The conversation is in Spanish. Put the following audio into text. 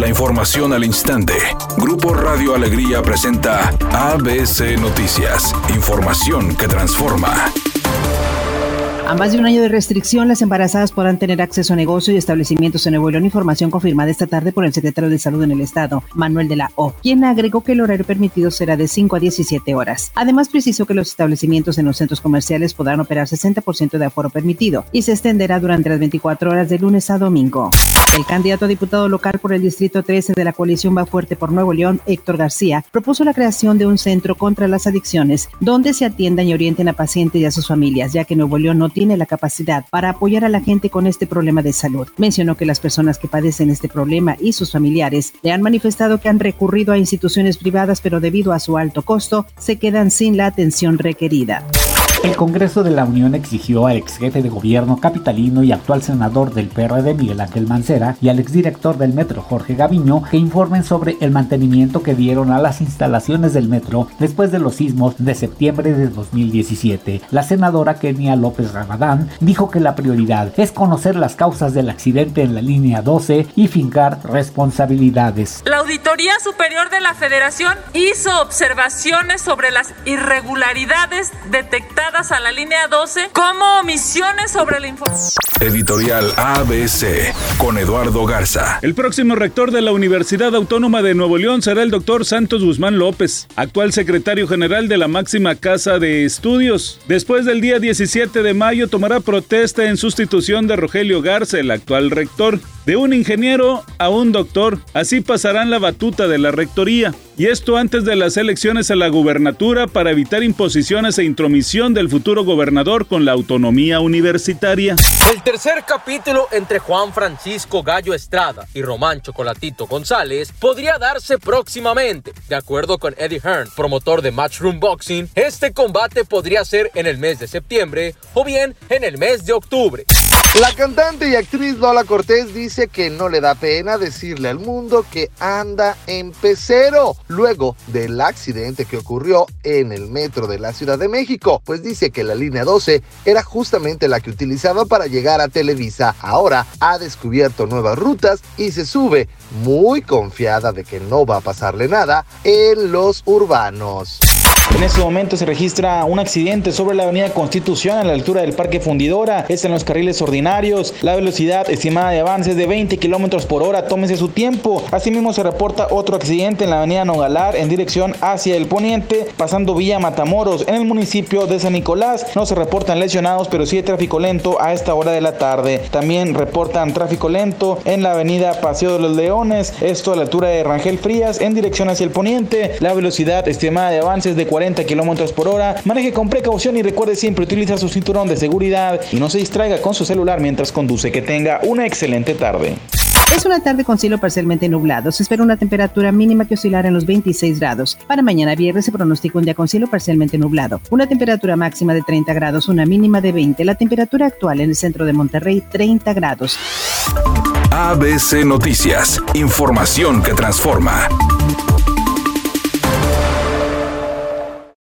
La información al instante. Grupo Radio Alegría presenta ABC Noticias. Información que transforma. A más de un año de restricción, las embarazadas podrán tener acceso a negocios y establecimientos en Nuevo León. Información confirmada esta tarde por el secretario de Salud en el Estado, Manuel de la O, quien agregó que el horario permitido será de 5 a 17 horas. Además, precisó que los establecimientos en los centros comerciales podrán operar 60% de aforo permitido y se extenderá durante las 24 horas de lunes a domingo. El candidato a diputado local por el Distrito 13 de la coalición Va Fuerte por Nuevo León, Héctor García, propuso la creación de un centro contra las adicciones donde se atiendan y orienten a pacientes y a sus familias, ya que Nuevo León no tiene la capacidad para apoyar a la gente con este problema de salud. Mencionó que las personas que padecen este problema y sus familiares le han manifestado que han recurrido a instituciones privadas, pero debido a su alto costo, se quedan sin la atención requerida. El Congreso de la Unión exigió al ex jefe de gobierno capitalino y actual senador del PRD Miguel Ángel Mancera y al exdirector del metro Jorge Gaviño que informen sobre el mantenimiento que dieron a las instalaciones del metro después de los sismos de septiembre de 2017. La senadora Kenia López Ramadán dijo que la prioridad es conocer las causas del accidente en la línea 12 y fincar responsabilidades. La Auditoría Superior de la Federación hizo observaciones sobre las irregularidades detectadas a la línea 12 como omisiones sobre la información. Editorial ABC con Eduardo Garza. El próximo rector de la Universidad Autónoma de Nuevo León será el doctor Santos Guzmán López, actual secretario general de la máxima casa de estudios. Después del día 17 de mayo tomará protesta en sustitución de Rogelio Garza, el actual rector. De un ingeniero a un doctor, así pasarán la batuta de la rectoría. Y esto antes de las elecciones a la gubernatura para evitar imposiciones e intromisión del futuro gobernador con la autonomía universitaria. El tercer capítulo entre Juan Francisco Gallo Estrada y Román Chocolatito González podría darse próximamente. De acuerdo con Eddie Hearn, promotor de Matchroom Boxing, este combate podría ser en el mes de septiembre o bien en el mes de octubre. La cantante y actriz Lola Cortés dice que no le da pena decirle al mundo que anda en pecero luego del accidente que ocurrió en el metro de la Ciudad de México, pues dice que la línea 12 era justamente la que utilizaba para llegar a Televisa. Ahora ha descubierto nuevas rutas y se sube muy confiada de que no va a pasarle nada en los urbanos. En este momento se registra un accidente sobre la avenida Constitución a la altura del Parque Fundidora. Es en los carriles ordinarios. La velocidad estimada de avance es de 20 kilómetros por hora. Tómese su tiempo. Asimismo se reporta otro accidente en la avenida Nogalar en dirección hacia el poniente, pasando vía Matamoros. En el municipio de San Nicolás no se reportan lesionados, pero sí hay tráfico lento a esta hora de la tarde. También reportan tráfico lento en la avenida Paseo de los Leones. Esto a la altura de Rangel Frías en dirección hacia el poniente. La velocidad estimada de avance es de 40 40 kilómetros por hora. Maneje con precaución y recuerde siempre utilizar su cinturón de seguridad y no se distraiga con su celular mientras conduce. Que tenga una excelente tarde. Es una tarde con cielo parcialmente nublado. Se espera una temperatura mínima que oscilará en los 26 grados. Para mañana viernes se pronostica un día con cielo parcialmente nublado. Una temperatura máxima de 30 grados, una mínima de 20. La temperatura actual en el centro de Monterrey, 30 grados. ABC Noticias. Información que transforma.